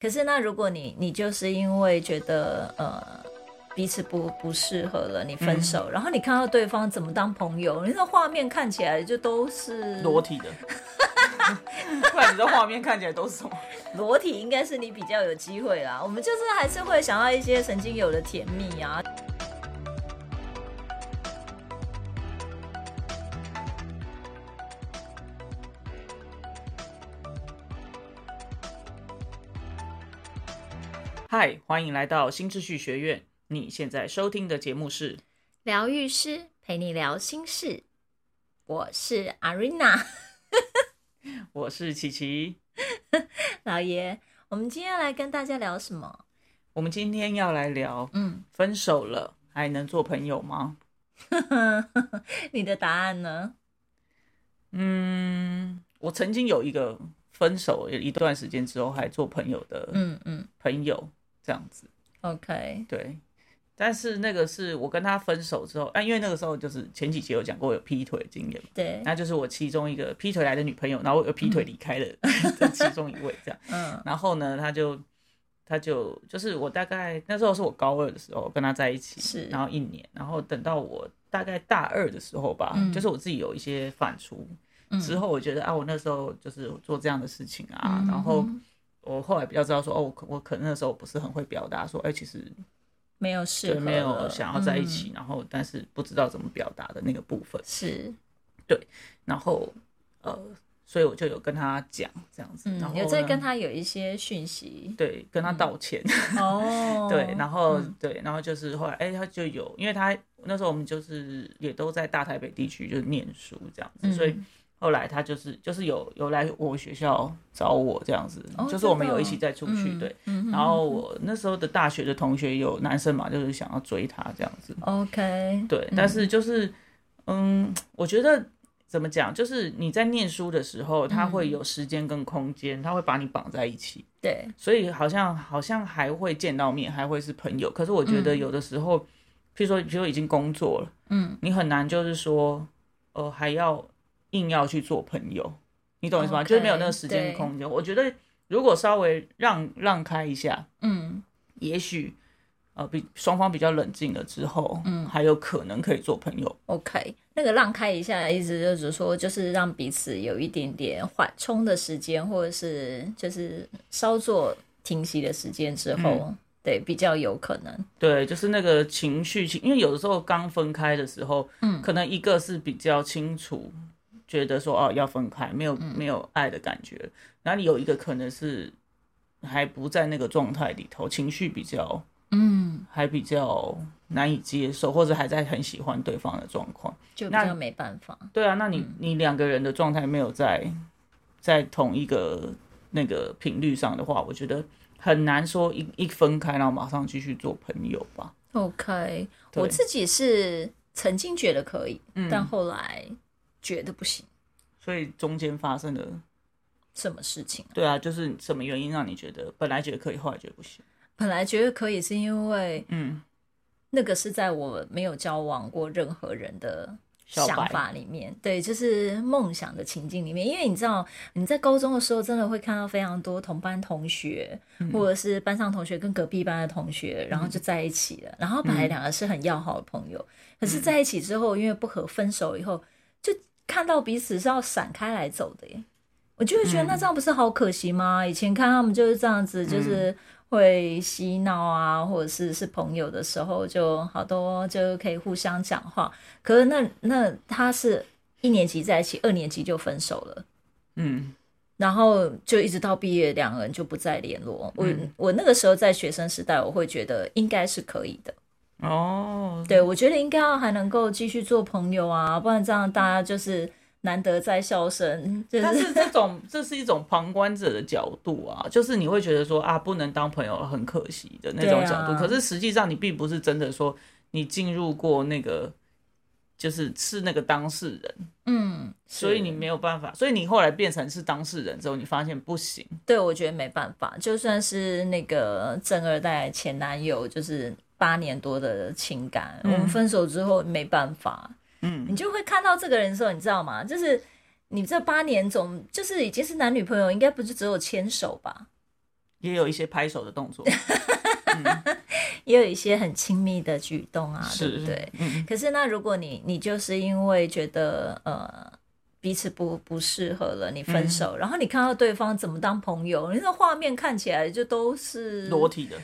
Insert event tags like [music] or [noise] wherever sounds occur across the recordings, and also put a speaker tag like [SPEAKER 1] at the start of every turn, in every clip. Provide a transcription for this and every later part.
[SPEAKER 1] 可是那如果你你就是因为觉得呃彼此不不适合了，你分手，然后你看到对方怎么当朋友，你那画面看起来就都是
[SPEAKER 2] 裸体的，[laughs] 不然你的画面看起来都是什么？[laughs]
[SPEAKER 1] 裸体，应该是你比较有机会啦。我们就是还是会想要一些曾经有的甜蜜啊。
[SPEAKER 2] 嗨，欢迎来到新秩序学院。你现在收听的节目是
[SPEAKER 1] 疗愈师陪你聊心事，我是阿瑞娜，
[SPEAKER 2] 我是琪琪。
[SPEAKER 1] 老爷，我们今天来跟大家聊什么？
[SPEAKER 2] 我们今天要来聊，嗯，分手了还能做朋友吗？[laughs]
[SPEAKER 1] 你的答案呢？
[SPEAKER 2] 嗯，我曾经有一个分手一段时间之后还做朋友的，嗯嗯，朋友。这样子
[SPEAKER 1] ，OK，
[SPEAKER 2] 对，但是那个是我跟他分手之后，啊，因为那个时候就是前几节有讲过有劈腿经验，
[SPEAKER 1] 对，
[SPEAKER 2] 那就是我其中一个劈腿来的女朋友，然后又劈腿离开了的 [laughs] 其中一位，这样，[laughs] 嗯，然后呢，他就他就就是我大概那时候是我高二的时候跟他在一起，
[SPEAKER 1] 是，
[SPEAKER 2] 然后一年，然后等到我大概大二的时候吧，就是我自己有一些反刍之后，我觉得啊，我那时候就是做这样的事情啊，然后。我后来比较知道说，哦，我我可能那时候不是很会表达，说，哎，其实
[SPEAKER 1] 没有适合，
[SPEAKER 2] 没有想要在一起，然后但是不知道怎么表达的那个部分，
[SPEAKER 1] 是，
[SPEAKER 2] 对，然后呃，所以我就有跟他讲这样子，然后
[SPEAKER 1] 有在跟他有一些讯息，
[SPEAKER 2] 对，跟他道歉，哦，[laughs] 对，然后对，然后就是后来，哎，他就有，因为他那时候我们就是也都在大台北地区就是念书这样子，所以。后来他就是就是有有来我学校找我这样子，就是我们有一起再出去对，然后我那时候的大学的同学有男生嘛，就是想要追他这样子。
[SPEAKER 1] OK，
[SPEAKER 2] 对，但是就是嗯，我觉得怎么讲，就是你在念书的时候，他会有时间跟空间，他会把你绑在一起，
[SPEAKER 1] 对，
[SPEAKER 2] 所以好像好像还会见到面，还会是朋友。可是我觉得有的时候，譬如说，比如说已经工作了，嗯，你很难就是说，呃，还要。硬要去做朋友，你懂意思吗？就是没有那个时间空间。我觉得如果稍微让让开一下，嗯，也许呃比双方比较冷静了之后，嗯，还有可能可以做朋友。
[SPEAKER 1] OK，那个让开一下的意思就是说，就是让彼此有一点点缓冲的时间，或者是就是稍作停息的时间之后，对，比较有可能。
[SPEAKER 2] 对，就是那个情绪情，因为有的时候刚分开的时候，嗯，可能一个是比较清楚。觉得说哦要分开，没有没有爱的感觉，然后你有一个可能是还不在那个状态里头，情绪比较嗯，还比较难以接受，或者还在很喜欢对方的状况，
[SPEAKER 1] 就比较没办法。
[SPEAKER 2] 对啊，那你你两个人的状态没有在在同一个那个频率上的话，我觉得很难说一一分开然后马上继续做朋友吧。
[SPEAKER 1] OK，我自己是曾经觉得可以，但后来。觉得不行，
[SPEAKER 2] 所以中间发生了
[SPEAKER 1] 什么事情？
[SPEAKER 2] 对啊，就是什么原因让你觉得本来觉得可以，后来觉得不行？
[SPEAKER 1] 本来觉得可以是因为，嗯，那个是在我没有交往过任何人的想法里面，对，就是梦想的情境里面。因为你知道，你在高中的时候，真的会看到非常多同班同学，或者是班上同学跟隔壁班的同学，然后就在一起了。然后本来两个是很要好的朋友，可是在一起之后，因为不和，分手以后就。看到彼此是要闪开来走的耶，我就会觉得那这样不是好可惜吗？以前看他们就是这样子，就是会嬉闹啊，或者是是朋友的时候，就好多就可以互相讲话。可是那那他是一年级在一起，二年级就分手了，嗯，然后就一直到毕业，两个人就不再联络。我我那个时候在学生时代，我会觉得应该是可以的。哦，对，我觉得应该要还能够继续做朋友啊，不然这样大家就是难得在笑声。
[SPEAKER 2] 但是这 [laughs] 种这是一种旁观者的角度啊，就是你会觉得说啊，不能当朋友很可惜的那种角度。可是实际上你并不是真的说你进入过那个，就是是那个当事人，嗯，所以你没有办法。所以你后来变成是当事人之后，你发现不行。
[SPEAKER 1] 对，我觉得没办法，就算是那个正二代前男友，就是。八年多的情感，我们分手之后没办法，嗯，你就会看到这个人的时候，你知道吗？就是你这八年总就是已经是男女朋友，应该不是只有牵手吧？
[SPEAKER 2] 也有一些拍手的动作，[laughs]
[SPEAKER 1] 也有一些很亲密的举动啊，对不对？
[SPEAKER 2] 嗯
[SPEAKER 1] 可是那如果你你就是因为觉得呃彼此不不适合了，你分
[SPEAKER 2] 嗯。
[SPEAKER 1] 手，然后你看到对方怎么当朋友，那个画面看起来就都是
[SPEAKER 2] 裸体的，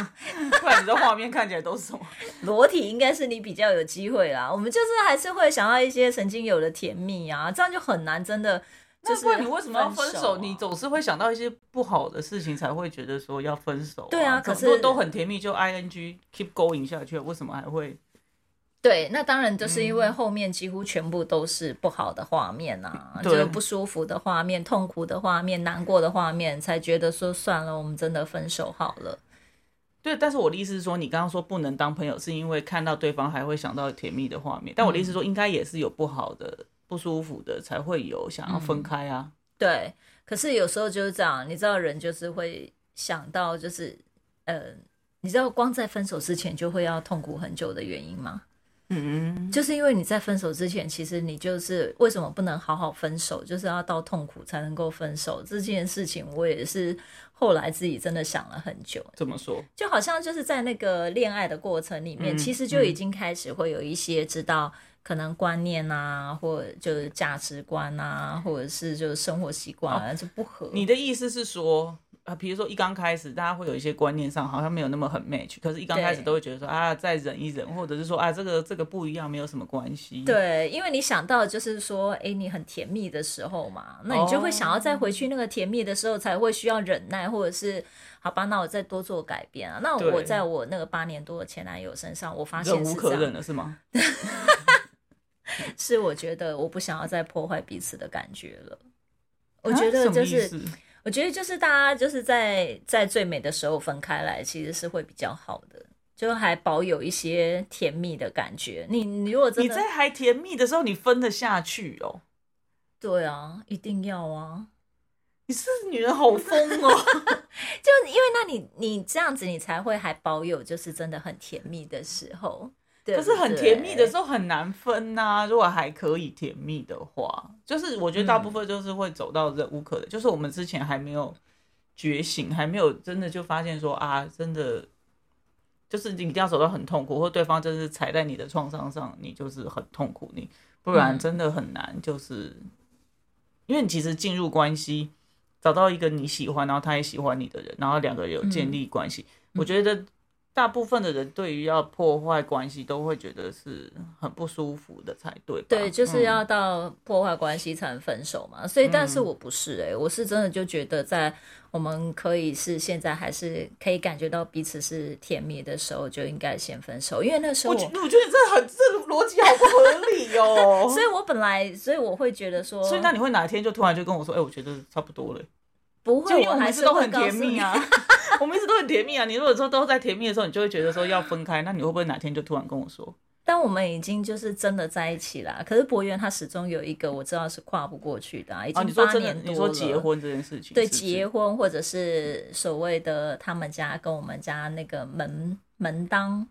[SPEAKER 2] [laughs] 不然你这画面看起来都是什么？
[SPEAKER 1] 裸体，应该是你比较有机会啦。我们就是还是会想要一些曾经有的甜蜜啊，这样就很难真的。就是
[SPEAKER 2] 那不然你为什么要分手？
[SPEAKER 1] 啊
[SPEAKER 2] 你总是会想到一些不好的事情，才会觉得说要分手、
[SPEAKER 1] 对啊可是
[SPEAKER 2] 都都很甜蜜，就 I N G keep going 下去，为什么还会？
[SPEAKER 1] 对，那当然就是因为
[SPEAKER 2] 嗯
[SPEAKER 1] 后面几乎全部都是不好的画面啊，就
[SPEAKER 2] 对
[SPEAKER 1] 是不舒服的画面、痛苦的画面、难过的画面，才觉得说算了，我们真的分手好了。
[SPEAKER 2] 对，但是我的意思是说，你刚刚说不能当朋友，是因为看到对方还会想到甜蜜的画面。但我的意思是说，应该也是有不好的、不舒服的，才会有想要分开啊。
[SPEAKER 1] 对，可是有时候就是这样，你知道人就是会想到，就是呃，你知道光在分手之前就会要痛苦很久的原因吗？
[SPEAKER 2] 嗯，
[SPEAKER 1] 就是因为你在分手之前，其实你就是为什么不能好好分手，就是要到痛苦才能够分手这件事情，我也是后来自己真的想了很久。
[SPEAKER 2] 怎么说？
[SPEAKER 1] 就好像就是在那个恋爱的过程里面，
[SPEAKER 2] 嗯
[SPEAKER 1] 其实就已经开始会有一些知道可能观念啊，或者就是价值观啊，或者是就是生活习惯啊，就不合。
[SPEAKER 2] 你的意思是说，啊，比如说一刚开始，大家会有一些观念上好像没有那么很 match，可是一刚开始都会觉得说啊，再忍一忍，或者是说啊，这个这个不一样，没有什么关系。，
[SPEAKER 1] 对，因为你想到就是说，哎，你很甜蜜的时候嘛，那你就会想要再回去那个甜蜜的时候，才会需要忍耐，或者是好吧，那我再多做改变啊。那我在我那个八年多的前男友身上，我发现
[SPEAKER 2] 忍无可
[SPEAKER 1] 是这样
[SPEAKER 2] 忍了是吗？[laughs]
[SPEAKER 1] 是我觉得我不想要再破坏彼此的感觉了。我
[SPEAKER 2] 啊
[SPEAKER 1] 觉得就是，我觉得就是大家就是在在最美的时候分开来，其实是会比较好的，就还保有一些甜蜜的感觉。你你如果真的
[SPEAKER 2] 你在还甜蜜的时候，你分得下去哦？
[SPEAKER 1] 对啊，一定要啊，
[SPEAKER 2] 你是女人好疯哦！[laughs]
[SPEAKER 1] 就因为那你你这样子，你才会还保有就是真的很甜蜜的时候。对
[SPEAKER 2] 可是很甜蜜的时
[SPEAKER 1] 候，
[SPEAKER 2] 很难分呐、如果还可以甜蜜的话，就是我觉得大部分就是会走到忍无可忍，就是我们之前还没有觉醒，还没有真的就发现说啊，真的就是你一定要走到很痛苦，或对方真是踩在你的创伤上，你就是很痛苦，你不然
[SPEAKER 1] 嗯。
[SPEAKER 2] 真的很难，就是、因为你其实进入关系，找到一个你喜欢，然后他也喜欢你的人，然后两个人有建立关系，我觉得。大部分的人对于要破坏关系，都会觉得是很不舒服的才对。
[SPEAKER 1] 对，就是
[SPEAKER 2] 嗯
[SPEAKER 1] 要到破坏关系才能分手嘛。所以，但是我不是哎、我是真的就觉得，在我们可以是现在还是可以感觉到彼此是甜蜜的时候，就应该先分手，因为那时候我
[SPEAKER 2] 我觉得你这很这个逻辑好不合理哦。[laughs]
[SPEAKER 1] 所以我本来，所以我会觉得说，
[SPEAKER 2] 所以那你会哪天就突然就跟我说，哎、我觉得差不多了，
[SPEAKER 1] 不会，
[SPEAKER 2] 我们
[SPEAKER 1] 还
[SPEAKER 2] 是都很。甜蜜啊，很甜蜜啊。你如果说都在甜蜜的时候，你就会觉得说要分开，那你会不会哪天就突然跟我说？
[SPEAKER 1] 但我们已经就是真的在一起啦。可是博源他始终有一个我知道是跨不过去的、啊，已
[SPEAKER 2] 啊，
[SPEAKER 1] 经八年，多了。
[SPEAKER 2] 你说结婚这件事情，
[SPEAKER 1] 对结婚或者是所谓的他们家跟我们家那个门门当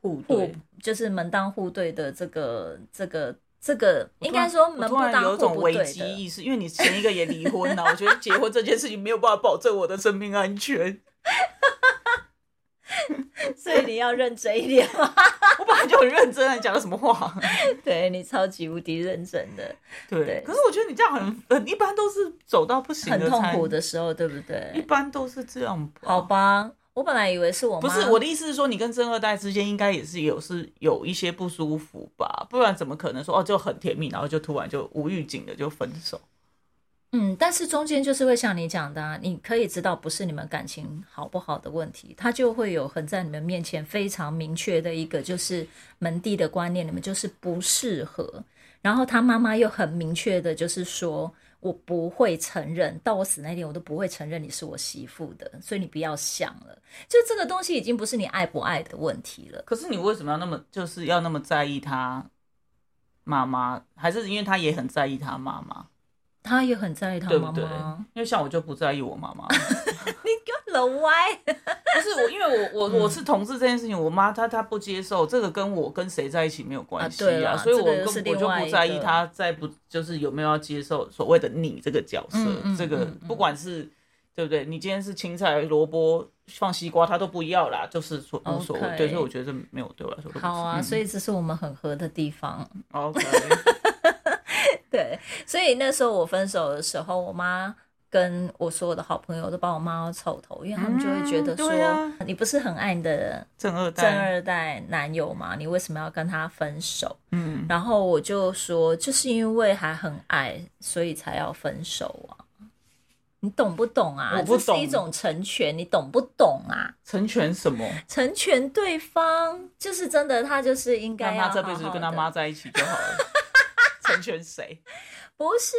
[SPEAKER 1] 户
[SPEAKER 2] 互对，
[SPEAKER 1] 就是门当户对的这个这个这个，应该说门不当
[SPEAKER 2] 有一种危
[SPEAKER 1] 户不对的。
[SPEAKER 2] 机意识，因为你前一个也离婚了，我觉得结婚这件事情没有办法保证我的生命安全。[laughs]
[SPEAKER 1] 所以你要认真一点嘛。[laughs]
[SPEAKER 2] 我本来就很认真啊，你讲的什么话？[laughs]
[SPEAKER 1] 对你超级无敌认真的，
[SPEAKER 2] 对，
[SPEAKER 1] 对
[SPEAKER 2] 可是我觉得你这样很很一般，都是走到不行
[SPEAKER 1] 很痛苦的时候，对不对一？
[SPEAKER 2] 般都是这样吧。
[SPEAKER 1] 好吧，我本来以为是我妈，
[SPEAKER 2] 不是我的意思是说，你跟正二代之间应该也是有是有一些不舒服吧，不然怎么可能说哦就很甜蜜，然后就突然就无预警的就分手？
[SPEAKER 1] 嗯，但是中间就是会像你讲的、你可以知道不是你们感情好不好的问题，他就会有很在你们面前非常明确的一个就是门第的观念，你们就是不适合。然后他妈妈又很明确的就是说，我不会承认，到我死那天我都不会承认你是我媳妇的，所以你不要想了。就这个东西已经不是你爱不爱的问题了。
[SPEAKER 2] 可是你为什么要那么就是要那么在意他妈妈？还是因为他也很在意他妈妈，
[SPEAKER 1] 他也很在意他妈
[SPEAKER 2] 对不对
[SPEAKER 1] 妈，？
[SPEAKER 2] 因为像我就不在意我妈妈。[laughs]
[SPEAKER 1] 你给我楼歪。
[SPEAKER 2] 不是我，因为我我我是同志这件事情，我妈她她不接受，这个跟我跟谁在一起没有关系
[SPEAKER 1] 啊
[SPEAKER 2] 所以我我就不在意
[SPEAKER 1] 个
[SPEAKER 2] 她在不就是有没有要接受所谓的你这个角色，
[SPEAKER 1] 嗯嗯
[SPEAKER 2] 这个不管是对不对？你今天是青菜、萝卜放西瓜，他都不要啦，就是说无所谓。对，所以我觉得没有对我来说
[SPEAKER 1] 好啊。所以这是我们很合的地方。
[SPEAKER 2] OK。
[SPEAKER 1] 对，所以那时候我分手的时候，我妈跟我所有的好朋友都把我骂到臭头，因为他们就会觉得说，你不是很爱你的
[SPEAKER 2] 正二
[SPEAKER 1] 正二代男友吗？你为什么要跟他分手？嗯，然后我就说，就是因为还很爱，所以才要分手啊。你懂不懂啊？
[SPEAKER 2] 我不懂。
[SPEAKER 1] 这是一种成全，你懂不懂啊？
[SPEAKER 2] 成全什么？
[SPEAKER 1] 成全对方，就是真的，他就是应该要
[SPEAKER 2] 他这辈子跟他妈在一起就好了。[laughs] 成全谁？[laughs]
[SPEAKER 1] 不是，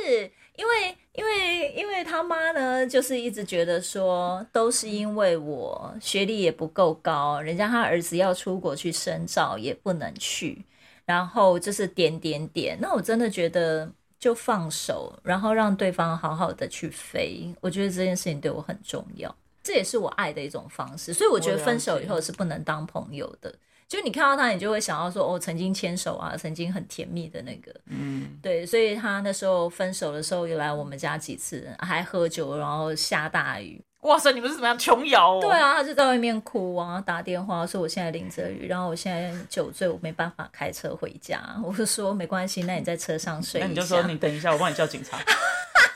[SPEAKER 1] 因为因为因为他妈呢，就是一直觉得说，都是因为我学历也不够高，人家他儿子要出国去深造也不能去，然后就是点点点。那我真的觉得。就放手，然后让对方好好的去飞。我觉得这件事情对我很重要，这也是我爱的一种方式。所以我觉得分手以后是不能当朋友的。就你看到他，你就会想到说，哦，曾经牵手啊，曾经很甜蜜的那个，嗯，对。所以他那时候分手的时候，又来我们家几次，还喝酒，然后下大雨。
[SPEAKER 2] 哇塞，你们是怎么样琼瑶、哦？
[SPEAKER 1] 对啊，他就在外面哭啊，打电话说我现在淋着雨，然后我现在酒醉，我没办法开车回家。我就说没关系，那你在车上睡一下。
[SPEAKER 2] 那你就说你等一下，我帮你叫警察。[laughs]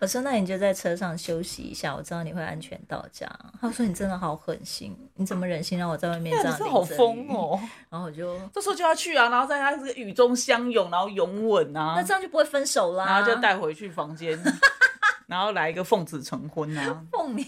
[SPEAKER 1] 我说那你就在车上休息一下，我知道你会安全到家。他说你真的好狠心，你怎么忍心让我在外面这样淋
[SPEAKER 2] 好疯哦！[laughs]
[SPEAKER 1] 然后我就 [laughs]
[SPEAKER 2] 这时候就要去啊，然后在他这个雨中相拥，然后拥吻啊，
[SPEAKER 1] 那这样就不会分手啦。
[SPEAKER 2] 然后就带回去房间，然后来一个奉子成婚啊，[laughs]
[SPEAKER 1] 奉你。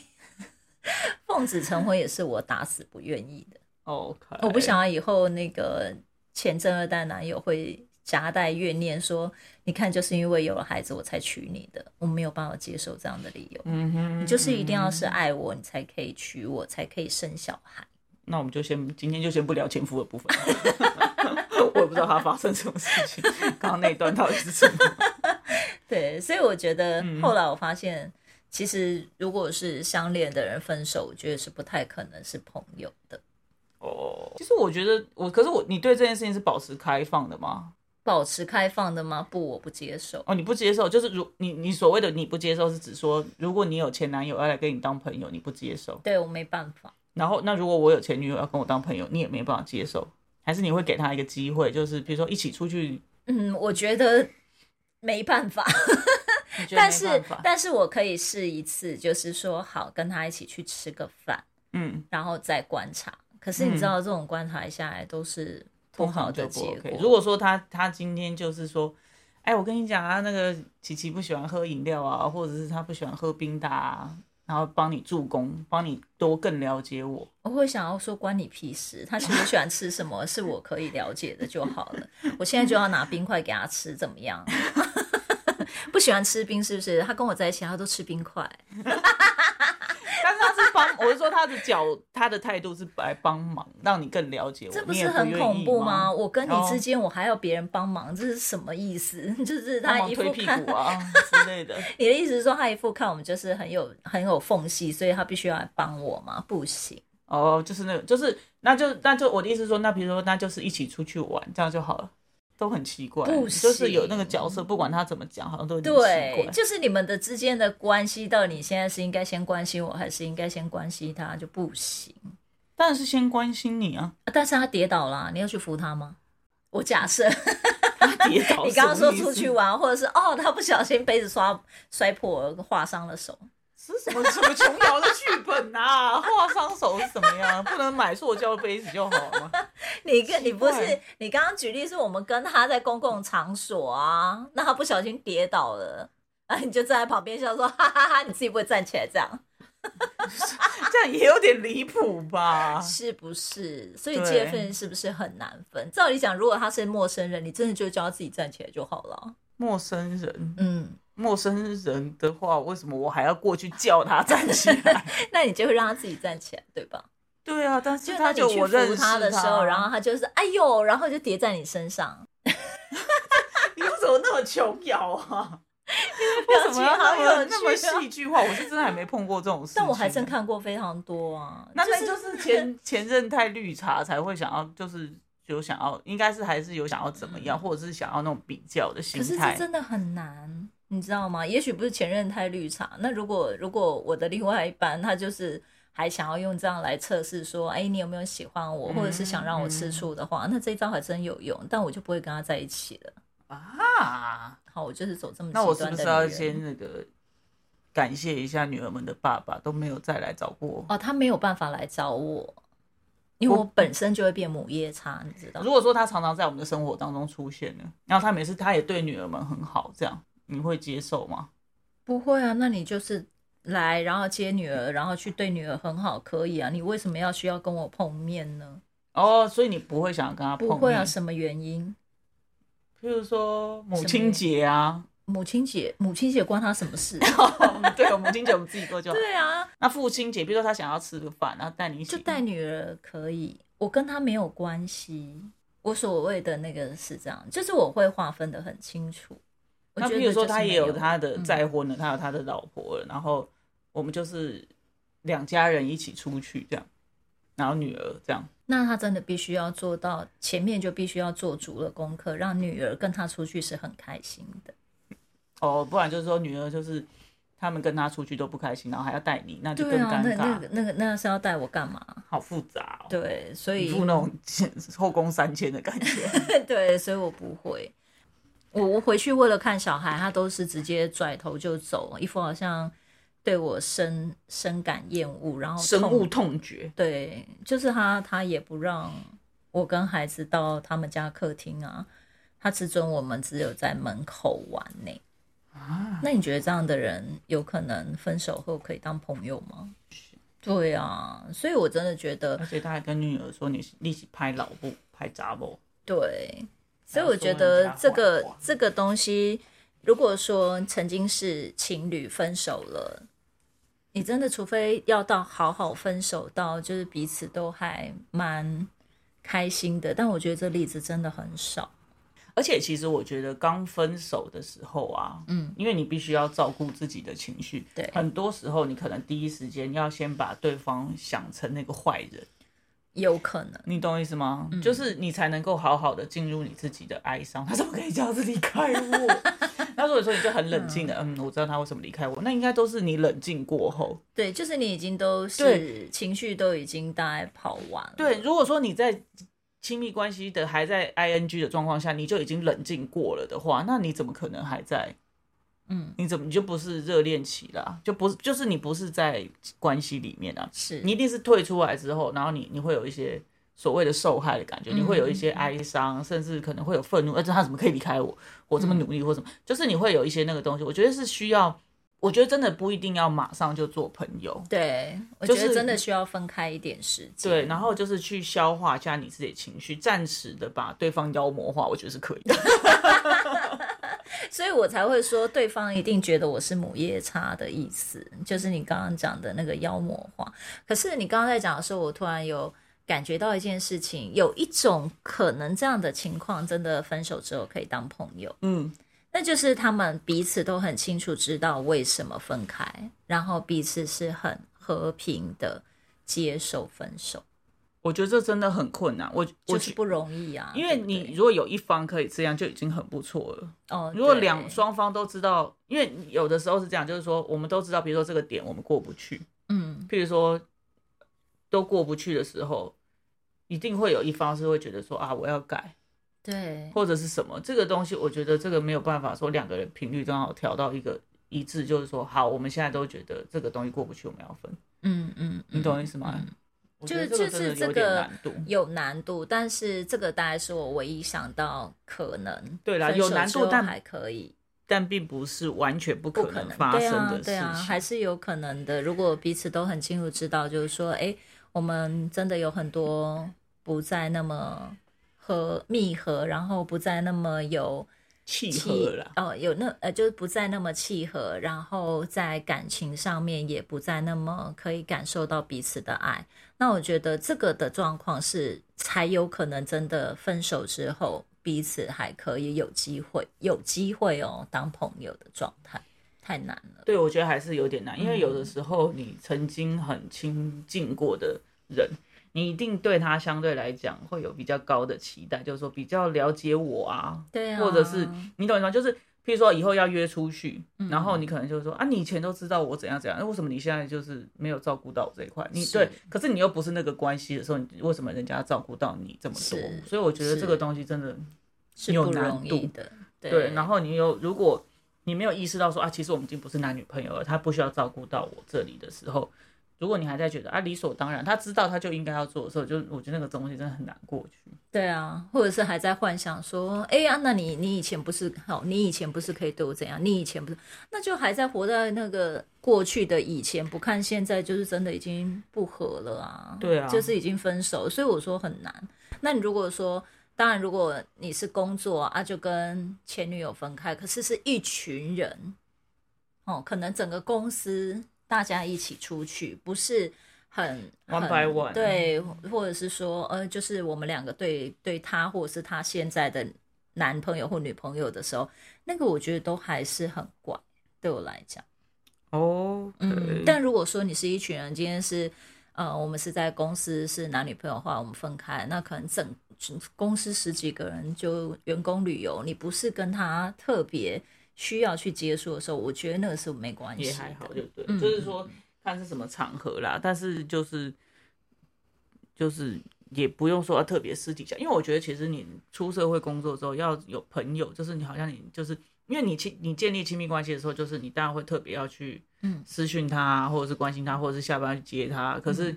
[SPEAKER 1] 奉子成婚也是我打死不愿意的。
[SPEAKER 2] OK，
[SPEAKER 1] 我不想要以后那个前正二代男友会夹带怨念，说你看就是因为有了孩子我才娶你的，我没有办法接受这样的理由。嗯哼，你就是一定要是爱我，你才可以娶我，才可以生小孩。
[SPEAKER 2] 那我们就先今天就先不聊前夫的部分，[laughs] 我也不知道他发生什么事情，刚刚那一段到底是什么？[laughs]
[SPEAKER 1] 对，所以我觉得后来我发现。其实，如果是相恋的人分手，我觉得是不太可能是朋友的。
[SPEAKER 2] 哦，其实我觉得我，可是我，你对这件事情是保持开放的吗？
[SPEAKER 1] 保持开放的吗？不，我不接受。
[SPEAKER 2] 哦，你不接受，就是如你你所谓的你不接受，是指说，如果你有前男友要来跟你当朋友，你不接受？
[SPEAKER 1] 对我没办法。
[SPEAKER 2] 然后，那如果我有前女友要跟我当朋友，你也没办法接受？还是你会给他一个机会，就是比如说一起出去？
[SPEAKER 1] 嗯，我觉得没办法。[laughs] 但是，但是我可以试一次，就是说好跟他一起去吃个饭，嗯，然后再观察。可是你知道，这种观察下来都是不好的结果。
[SPEAKER 2] 如果说他他今天就是说，哎，我跟你讲啊，那个琪琪不喜欢喝饮料啊，或者是他不喜欢喝冰的啊，然后帮你助攻，帮你多更了解我。
[SPEAKER 1] 我会想要说，关你屁事。他喜不喜欢吃什么，是我可以了解的就好了。我现在就要拿冰块给他吃，怎么样？[laughs] 不喜欢吃冰是不是？他跟我在一起，他都吃冰块。
[SPEAKER 2] 但是他是帮，我是说他的脚，他的态度是来帮忙，让你更了解我。
[SPEAKER 1] 这不是很恐怖吗？我跟你之间，我还要别人帮忙，这是什么意思？[laughs] 就是他一副
[SPEAKER 2] 看啊 [laughs] 之类的。[laughs]
[SPEAKER 1] 你的意思是说，他一副看我们就是很有很有缝隙，所以他必须要来帮我吗？不行。
[SPEAKER 2] 哦，就是那个，就是那就那就我的意思说，那比如说那就是一起出去玩，这样就好了。都很奇怪，就是有那个角色，不管他怎么讲，好像都很奇怪。
[SPEAKER 1] 就是你们的之间的关系，到底现在是应该先关心我，还是应该先关心他，就不行。
[SPEAKER 2] 当然是先关心你啊！
[SPEAKER 1] 但是他跌倒了，你要去扶他吗？我假设
[SPEAKER 2] 他跌倒，[laughs]
[SPEAKER 1] 你刚刚说出去玩，或者是哦，他不小心杯子刷摔破，划伤了手。
[SPEAKER 2] 是什么什么琼瑶的剧本啊？[laughs] 画伤手是怎么样？不能买塑胶杯子就好了吗？[laughs]
[SPEAKER 1] 你跟你不是你刚刚举例是我们跟他在公共场所啊，那他不小心跌倒了，啊，你就站在旁边笑说哈哈哈，你自己不会站起来这样？[laughs]
[SPEAKER 2] 这样也有点离谱吧？
[SPEAKER 1] 是不是？所以界分是不是很难分？照理讲，如果他是陌生人，你真的就叫他自己站起来就好了。
[SPEAKER 2] 陌生人，嗯。陌生人的话，为什么我还要过去叫他站起来？[laughs]
[SPEAKER 1] 那你就会让他自己站起来，对吧？
[SPEAKER 2] 对啊，但是他就我认
[SPEAKER 1] 他的时候，然后他就是哎呦，然后就叠在你身上。[laughs]
[SPEAKER 2] 你为什么那么穷摇啊？[laughs] 为什么要那么戏剧化？我是真的还没碰过这种事，
[SPEAKER 1] 但我还真看过非常多啊。
[SPEAKER 2] 那那就是前前任太绿茶才会想要，就是有想要，应该是还是有想要怎么样，或者是想要那种比较的心态。
[SPEAKER 1] 可是这真的很难。你知道吗？也许不是前任太绿茶，那如果如果我的另外一半他就是还想要用这样来测试说，哎，你有没有喜欢我，或者是想让我吃醋的话，那这一招还真有用，但我就不会跟他在一起了啊。好，我就是走这么
[SPEAKER 2] 那我是不是要先那个感谢一下女儿们的爸爸都没有再来找过
[SPEAKER 1] 哦，他没有办法来找我。因为我本身就会变母夜叉，你知道。
[SPEAKER 2] 如果说他常常在我们的生活当中出现呢，然后他每次他也对女儿们很好，这样你会接受吗？
[SPEAKER 1] 不会啊，那你就是来，然后接女儿，然后去对女儿很好，可以啊。你为什么要需要跟我碰面呢？
[SPEAKER 2] 哦，所以你不会想要跟他碰面？
[SPEAKER 1] 不会啊，什么原因？
[SPEAKER 2] 譬如说母亲节啊。
[SPEAKER 1] 母亲节，母亲节关他什么事？[laughs]
[SPEAKER 2] 对，母亲节我们自己过就好。
[SPEAKER 1] 对啊，
[SPEAKER 2] 那父亲节，比如说他想要吃个饭，然后带你一起，
[SPEAKER 1] 就带女儿可以，我跟他没有关系。我所谓的那个是这样，就是我会划分的很清楚。
[SPEAKER 2] 那比如说他也有他的再婚了，他有他的老婆了，然后我们就是两家人一起出去这样，然后女儿这样。
[SPEAKER 1] 那他真的必须要做到前面就必须要做足了功课，让女儿跟他出去是很开心的。
[SPEAKER 2] 哦，不然就是说女儿就是他们跟他出去都不开心，然后还要带你，那就更尴
[SPEAKER 1] 尬。那那个那个那是要带我干嘛？
[SPEAKER 2] 好复杂。
[SPEAKER 1] 对，所以
[SPEAKER 2] 付那种后宫三千的感觉。[laughs]
[SPEAKER 1] 对，所以我不会。我我回去为了看小孩，他都是直接拽头就走，一副好像对我深深感厌恶，然后
[SPEAKER 2] 深恶痛绝。
[SPEAKER 1] 对，就是他他也不让我跟孩子到他们家客厅啊，他只准我们只有在门口玩呢。啊，那你觉得这样的人有可能分手后可以当朋友吗？对啊，所以我真的觉得，
[SPEAKER 2] 而且他还跟女儿说你一起拍老布、拍杂布。
[SPEAKER 1] 对，所以我觉得这个这个东西，如果说曾经是情侣分手了，你真的除非要到好好分手，到就是彼此都还蛮开心的，但我觉得这例子真的很少。
[SPEAKER 2] 而且其实我觉得刚分手的时候啊，嗯，因为你必须要照顾自己的情绪，
[SPEAKER 1] 对，
[SPEAKER 2] 很多时候你可能第一时间要先把对方想成那个坏人，
[SPEAKER 1] 有可能，
[SPEAKER 2] 你懂我意思吗？就是你才能够好好的进入你自己的哀伤。他怎么可以这样子离开我？[laughs] 那如果说你就很冷静的，嗯，我知道他为什么离开我，那应该都是你冷静过后，
[SPEAKER 1] 对，就是你已经都是情绪都已经大概跑完了。
[SPEAKER 2] 对，如果说你在。亲密关系的还在 ing 的状况下，你就已经冷静过了的话，那你怎么可能还在？嗯，你怎么你就不是热恋期了？就不是，就是你不是在关系里面啊？
[SPEAKER 1] 是
[SPEAKER 2] 你一定是退出来之后，然后你你会有一些所谓的受害的感觉，你会有一些哀伤，甚至可能会有愤怒，而且他怎么可以离开我？我这么努力或什么，就是你会有一些那个东西。我觉得是需要。我觉得真的不一定要马上就做朋友，
[SPEAKER 1] 对，我觉得真的需要分开一点时间，
[SPEAKER 2] 对，然后就是去消化一下你自己的情绪，暂时的把对方妖魔化，我觉得是可以的。[laughs]
[SPEAKER 1] 所以我才会说，对方一定觉得我是母夜叉的意思，就是你刚刚讲的那个妖魔化。可是你刚刚在讲的时候，我突然有感觉到一件事情，有一种可能，这样的情况真的分手之后可以当朋友，嗯。那就是他们彼此都很清楚知道为什么分开，然后彼此是很和平的接受分手。
[SPEAKER 2] 我觉得这真的很困难，我
[SPEAKER 1] 就是不容易啊。
[SPEAKER 2] 因为你如果有一方可以这样，就已经很不错了。哦，如果两双方都知道，因为有的时候是这样，就是说我们都知道，比如说这个点我们过不去，嗯，譬如说都过不去的时候，一定会有一方是会觉得说啊，我要改。
[SPEAKER 1] 对，
[SPEAKER 2] 或者是什么这个东西，我觉得这个没有办法说两个人频率刚好调到一个一致，就是说好，我们现在都觉得这个东西过不去，我们要分。嗯嗯，你懂我意思吗？
[SPEAKER 1] 就是就是这个有难度，但是这个大概是我唯一想到可能
[SPEAKER 2] 对啦，有难度但
[SPEAKER 1] 还可以，
[SPEAKER 2] 但并不是完全不可能发生的事情，
[SPEAKER 1] 还是有可能的。如果彼此都很清楚知道，就是说，哎，我们真的有很多不再那么。和密合，然后不再那么有
[SPEAKER 2] 契合了
[SPEAKER 1] 哦，有那呃，就是不再那么契合，然后在感情上面也不再那么可以感受到彼此的爱。那我觉得这个的状况是才有可能真的分手之后彼此还可以有机会，有机会哦当朋友的状态，太难了。
[SPEAKER 2] 对，我觉得还是有点难，因为有的时候你曾经很亲近过的人。你一定对他相对来讲会有比较高的期待，就是说比较了解我啊，
[SPEAKER 1] 对啊，
[SPEAKER 2] 或者是你懂吗？就是譬如说以后要约出去，然后你可能就说啊，你以前都知道我怎样怎样，那为什么你现在就是没有照顾到我这一块？你对，可是你又不是那个关系的时候，你为什么人家照顾到你这么多？所以我觉得这个东西真的
[SPEAKER 1] 是有难度的。
[SPEAKER 2] 对，然后你又如果你没有意识到说啊，其实我们已经不是男女朋友了，他不需要照顾到我这里的时候。如果你还在觉得啊理所当然，他知道他就应该要做的时候，就我觉得那个东西真的很难过去。
[SPEAKER 1] 对啊，或者是还在幻想说，哎呀，那你你以前不是好，你以前不是可以对我怎样？你以前不是，那就还在活在那个过去的以前，不看现在，就是真的已经不和了啊。
[SPEAKER 2] 对啊，
[SPEAKER 1] 就是已经分手，所以我说很难。那你如果说，当然如果你是工作啊，就跟前女友分开，可是是一群人，哦，可能整个公司。大家一起出去，不是很
[SPEAKER 2] one by one
[SPEAKER 1] 对，或者是说，呃，就是我们两个对对他，或者是他现在的男朋友或女朋友的时候，那个我觉得都还是很怪，对我来讲。
[SPEAKER 2] 哦，
[SPEAKER 1] 嗯，但如果说你是一群人，今天是，呃，我们是在公司是男女朋友的话，我们分开，那可能整公司十几个人就员工旅游，你不是跟他特别。需要去接触的时候，我觉得那个是没关系，
[SPEAKER 2] 也还好，就对，就是说看是什么场合啦。但是就是就是也不用说特别私底下，因为我觉得其实你出社会工作之后要有朋友，就是你好像你就是因为你亲你建立亲密关系的时候，就是你当然会特别要去嗯私讯他，或者是关心他，或者是下班去接他。可是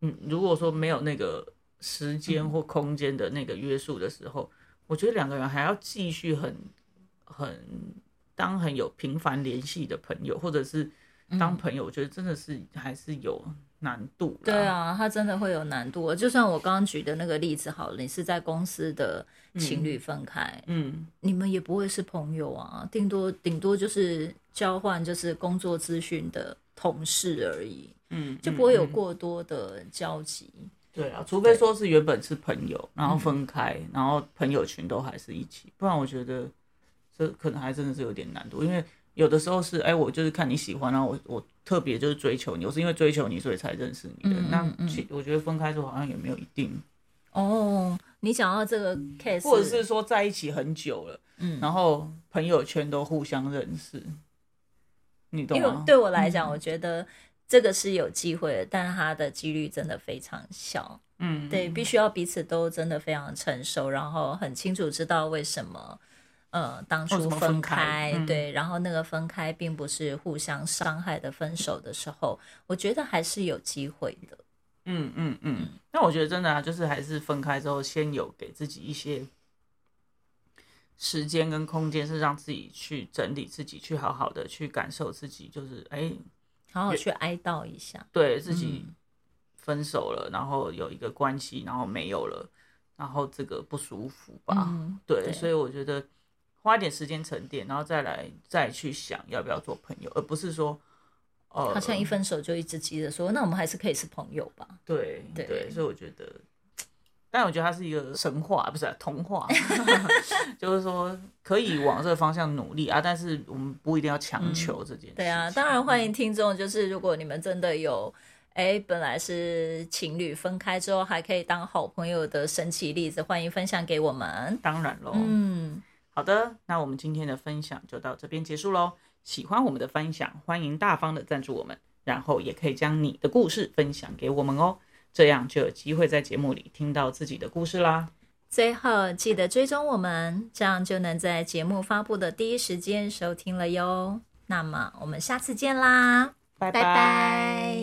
[SPEAKER 2] 嗯，如果说没有那个时间或空间的那个约束的时候，我觉得两个人还要继续很。很当很有频繁联系的朋友，或者是当朋友，我觉得真的是还是有难度。
[SPEAKER 1] 对啊，他真的会有难度。就算我刚刚举的那个例子好了，你是在公司的情侣分开，嗯，你们也不会是朋友啊，顶多顶多就是交换就是工作资讯的同事而已，嗯，就不会有过多的交集。
[SPEAKER 2] 对啊，除非说是原本是朋友，然后分开，然后朋友群都还是一起，不然我觉得。这可能还真的是有点难度，因为有的时候是，哎，我就是看你喜欢，然后我我特别就是追求你，我是因为追求你所以才认识你的。那其我觉得分开之后好像也没有一定。
[SPEAKER 1] 哦，你讲到这个 case，
[SPEAKER 2] 或者是说在一起很久了，嗯，然后朋友圈都互相认识，你懂吗？
[SPEAKER 1] 因为对我来讲，我觉得这个是有机会的，但它的几率真的非常小。嗯，对，必须要彼此都真的非常成熟，然后很清楚知道为什么。呃，当初分开，对，然后那个分开并不是互相伤害的分手的时候，我觉得还是有机会的。
[SPEAKER 2] 嗯嗯嗯。那我觉得真的啊，就是还是分开之后，先有给自己一些时间跟空间，是让自己去整理自己，去好好的去感受自己，就是哎，
[SPEAKER 1] 好好去哀悼一下，
[SPEAKER 2] 对自己分手了，然后有一个关系，然后没有了，然后这个不舒服吧？对，所以我觉得。花点时间沉淀，然后再来再去想要不要做朋友，而不是说，
[SPEAKER 1] 呃，好像一分手就一直急着说，那我们还是可以是朋友吧？
[SPEAKER 2] 对对，所以我觉得，但我觉得它是一个神话，不是童话，[laughs] 就是说可以往这个方向努力啊，但是我们不一定要强求这件事。
[SPEAKER 1] 对啊，当然欢迎听众，就是如果你们真的有，哎，本来是情侣分开之后还可以当好朋友的神奇例子，欢迎分享给我们。
[SPEAKER 2] 当然喽，嗯。好的，那我们今天的分享就到这边结束喽。喜欢我们的分享，欢迎大方的赞助我们，然后也可以将你的故事分享给我们哦，这样就有机会在节目里听到自己的故事啦。
[SPEAKER 1] 最后记得追踪我们，这样就能在节目发布的第一时间收听了哟。那么我们下次见啦，
[SPEAKER 2] 拜拜。